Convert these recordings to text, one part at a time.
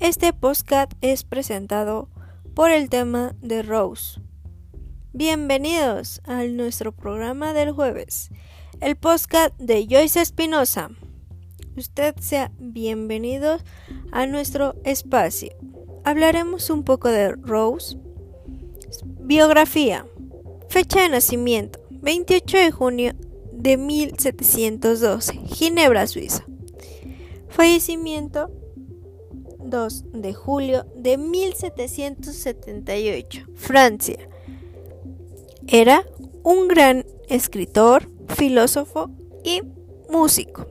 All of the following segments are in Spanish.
Este podcast es presentado por el tema de Rose. Bienvenidos a nuestro programa del jueves, el podcast de Joyce Espinosa. Usted sea bienvenido a nuestro espacio. Hablaremos un poco de Rose. Biografía. Fecha de nacimiento. 28 de junio de 1712, Ginebra, Suiza. Fallecimiento 2 de julio de 1778, Francia. Era un gran escritor, filósofo y músico.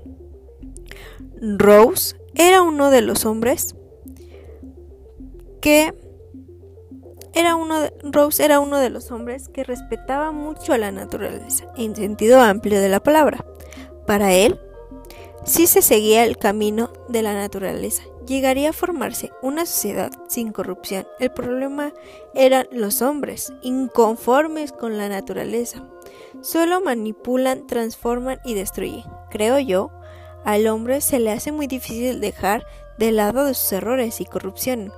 Rose era uno de los hombres que era uno Rose era uno de los hombres que respetaba mucho a la naturaleza, en sentido amplio de la palabra. Para él, si se seguía el camino de la naturaleza, llegaría a formarse una sociedad sin corrupción. El problema eran los hombres, inconformes con la naturaleza. Solo manipulan, transforman y destruyen. Creo yo, al hombre se le hace muy difícil dejar de lado de sus errores y corrupción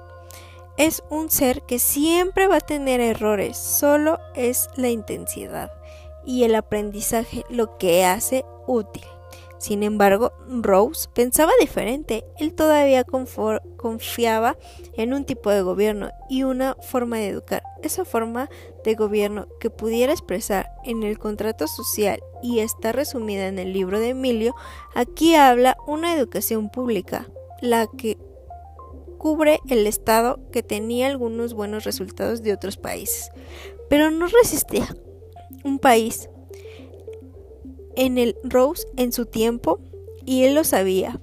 es un ser que siempre va a tener errores, solo es la intensidad y el aprendizaje lo que hace útil. Sin embargo, Rose pensaba diferente. Él todavía confiaba en un tipo de gobierno y una forma de educar. Esa forma de gobierno que pudiera expresar en el contrato social y está resumida en el libro de Emilio, aquí habla una educación pública, la que cubre el Estado que tenía algunos buenos resultados de otros países, pero no resistía un país en el Rose en su tiempo y él lo sabía.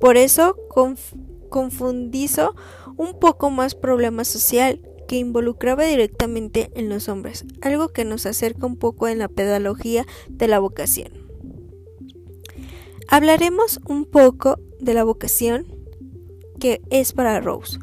Por eso confundizo un poco más problema social que involucraba directamente en los hombres, algo que nos acerca un poco en la pedagogía de la vocación. Hablaremos un poco de la vocación que es para Rose.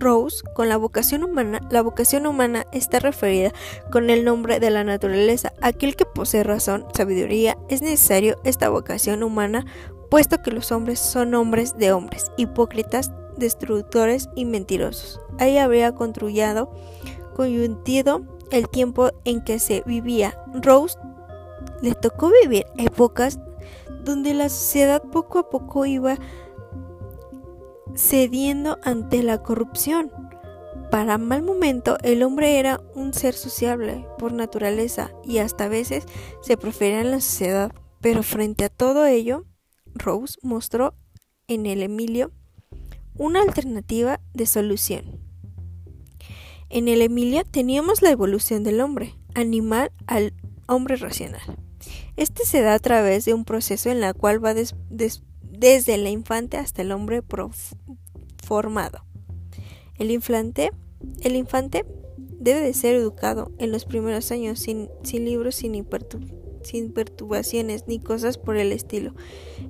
Rose, con la vocación humana, la vocación humana está referida con el nombre de la naturaleza. Aquel que posee razón, sabiduría, es necesario esta vocación humana, puesto que los hombres son hombres de hombres, hipócritas, destructores y mentirosos. Ahí habría construyado, coyuntido el tiempo en que se vivía. Rose le tocó vivir épocas donde la sociedad poco a poco iba cediendo ante la corrupción. Para mal momento, el hombre era un ser sociable por naturaleza y hasta a veces se prefería en la sociedad. Pero frente a todo ello, Rose mostró en el Emilio una alternativa de solución. En el Emilio teníamos la evolución del hombre, animal al hombre racional. Este se da a través de un proceso en el cual va des, desde la infante hasta el hombre formado. El infante, el infante debe de ser educado en los primeros años sin, libros, sin, sin perturbaciones ni cosas por el estilo.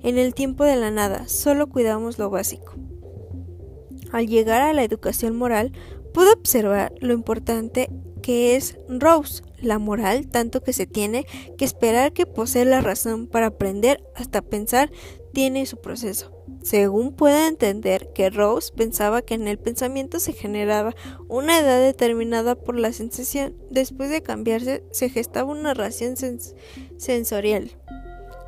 En el tiempo de la nada, solo cuidamos lo básico. Al llegar a la educación moral, pudo observar lo importante que es Rose, la moral, tanto que se tiene que esperar que posee la razón para aprender hasta pensar tiene su proceso. Según puede entender que Rose pensaba que en el pensamiento se generaba una edad determinada por la sensación, después de cambiarse se gestaba una ración sensorial.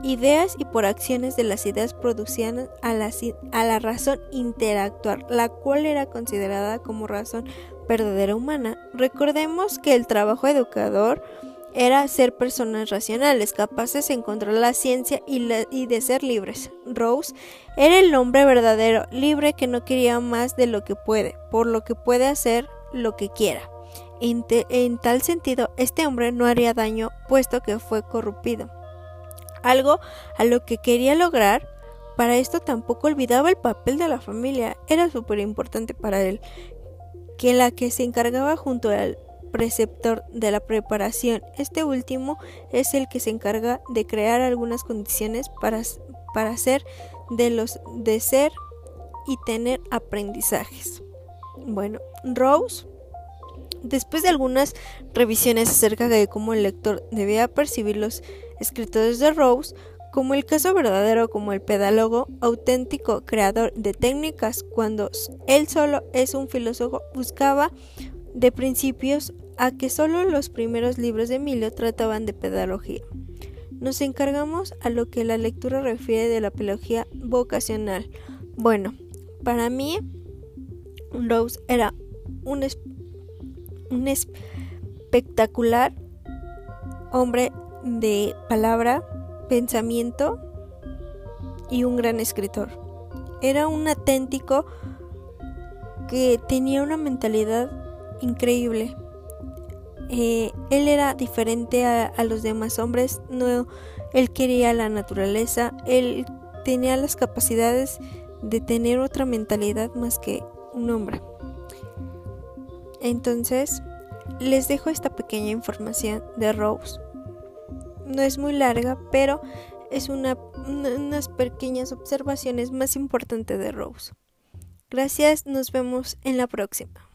Ideas y por acciones de las ideas producían a la, a la razón interactuar, la cual era considerada como razón verdadera humana. Recordemos que el trabajo educador era ser personas racionales, capaces de encontrar la ciencia y, de ser libres. Rose era el hombre verdadero, libre que no quería más de lo que puede, por lo que puede hacer lo que quiera. En, en tal sentido, este hombre no haría daño puesto que fue corrompido. Algo a lo que quería lograr, para esto tampoco olvidaba el papel de la familia, era súper importante para él, que la que se encargaba junto al preceptor de la preparación. Este último es el que se encarga de crear algunas condiciones para, para ser de los de ser y tener aprendizajes. Bueno, Rose, después de algunas revisiones acerca de cómo el lector debía percibir los escritores de Rose, como el caso verdadero como el pedólogo, auténtico creador de técnicas, cuando él solo es un filósofo, buscaba de principios a que solo los primeros libros de Emilio trataban de pedagogía. Nos encargamos a lo que la lectura refiere de la pedagogía vocacional. Bueno, para mí, Rose era un, un espectacular hombre de palabra, pensamiento y un gran escritor. Era un auténtico que tenía una mentalidad increíble. Eh, él era diferente a, los demás hombres, no, él quería la naturaleza, él tenía las capacidades de tener otra mentalidad más que un hombre. Entonces, les dejo esta pequeña información de Rose. No es muy larga, pero es una, unas pequeñas observaciones más importantes de Rose. Gracias, nos vemos en la próxima.